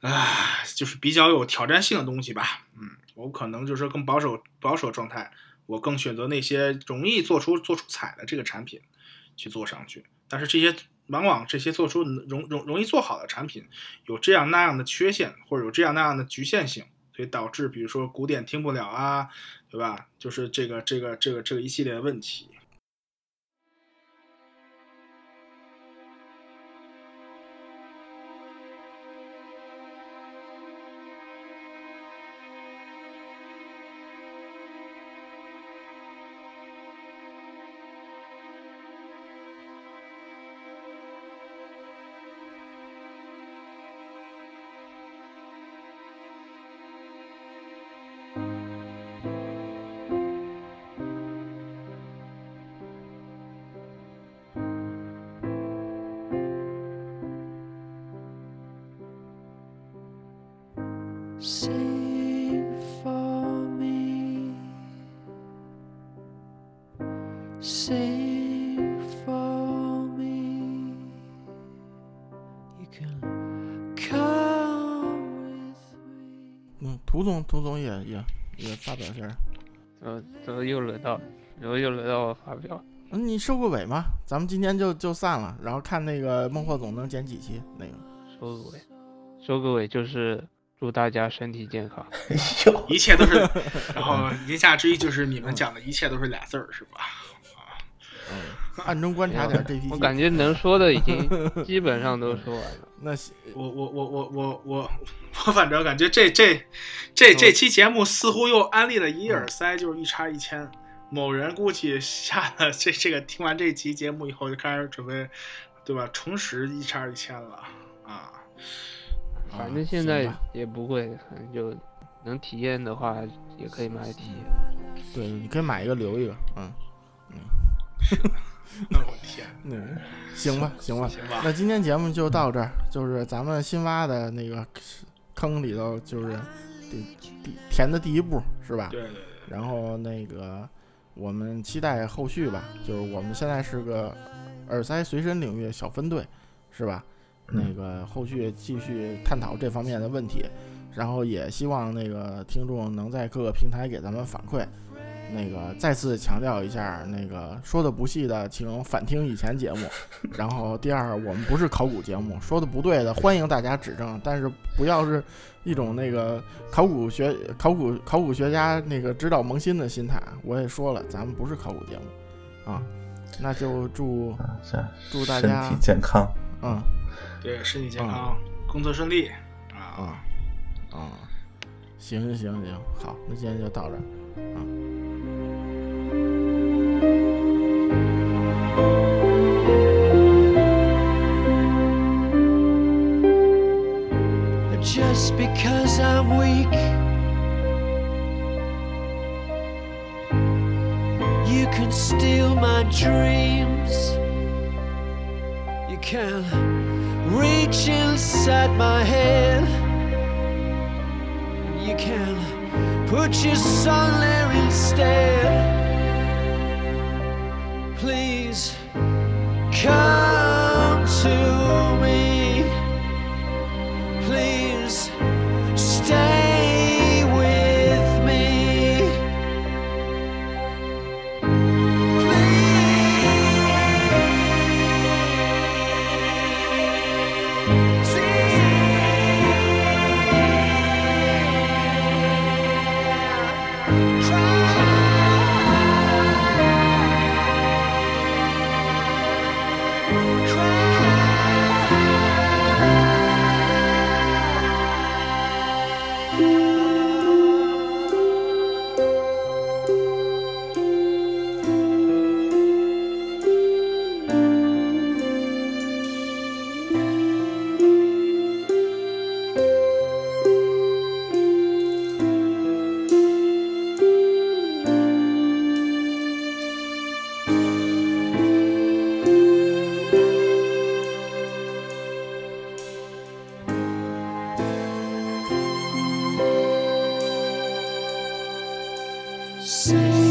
啊，就是比较有挑战性的东西吧。嗯，我可能就是更保守保守状态，我更选择那些容易做出做出彩的这个产品去做上去。但是这些往往这些做出容容容易做好的产品，有这样那样的缺陷，或者有这样那样的局限性，所以导致比如说古典听不了啊，对吧？就是这个这个这个这个一系列的问题。总，涂总也也也发表一下。怎么怎么又轮到，然后又轮到我发表？嗯，你收个尾嘛，咱们今天就就散了，然后看那个孟获总能剪几期那个。收个尾，收个尾就是祝大家身体健康。一切都是，然后言下之意就是你们讲的一切都是俩字儿，是吧？暗中观察点 GPT。我感觉能说的已经 基本上都说完了。那行我我我我我我 我反正感觉这这这这期节目似乎又安利了一耳塞，就是一叉一千。某人估计下了这这个听完这期节目以后，就开始准备，对吧？重拾一叉一千了啊！反正现在也不贵，反正就能体验的话也可以买体验。对，你可以买一个留一个，嗯那 我天，那，行吧，行吧。行吧那今天节目就到这儿，就是咱们新挖的那个坑里头，就是第第填的第一步，是吧？对对对，然后那个我们期待后续吧，就是我们现在是个耳塞随身领域小分队，是吧？那嗯个后续继续探讨这方面的问题，然后也希望那个听众能在各个平台给咱们反馈。那个再次强调一下，那个说的不细的，请反听以前节目。然后第二，我们不是考古节目，说的不对的，欢迎大家指正，但是不要是一种那个考古学、考古考古学家那个指导萌新的心态。我也说了，咱们不是考古节目啊。那就祝祝大家身体健康。嗯对身体健康，工作顺利啊！啊啊，行行行行，好，那今天就到这儿啊。Just because I'm weak. You can steal my dreams. You can reach inside my head. You can put your son there instead. come to Say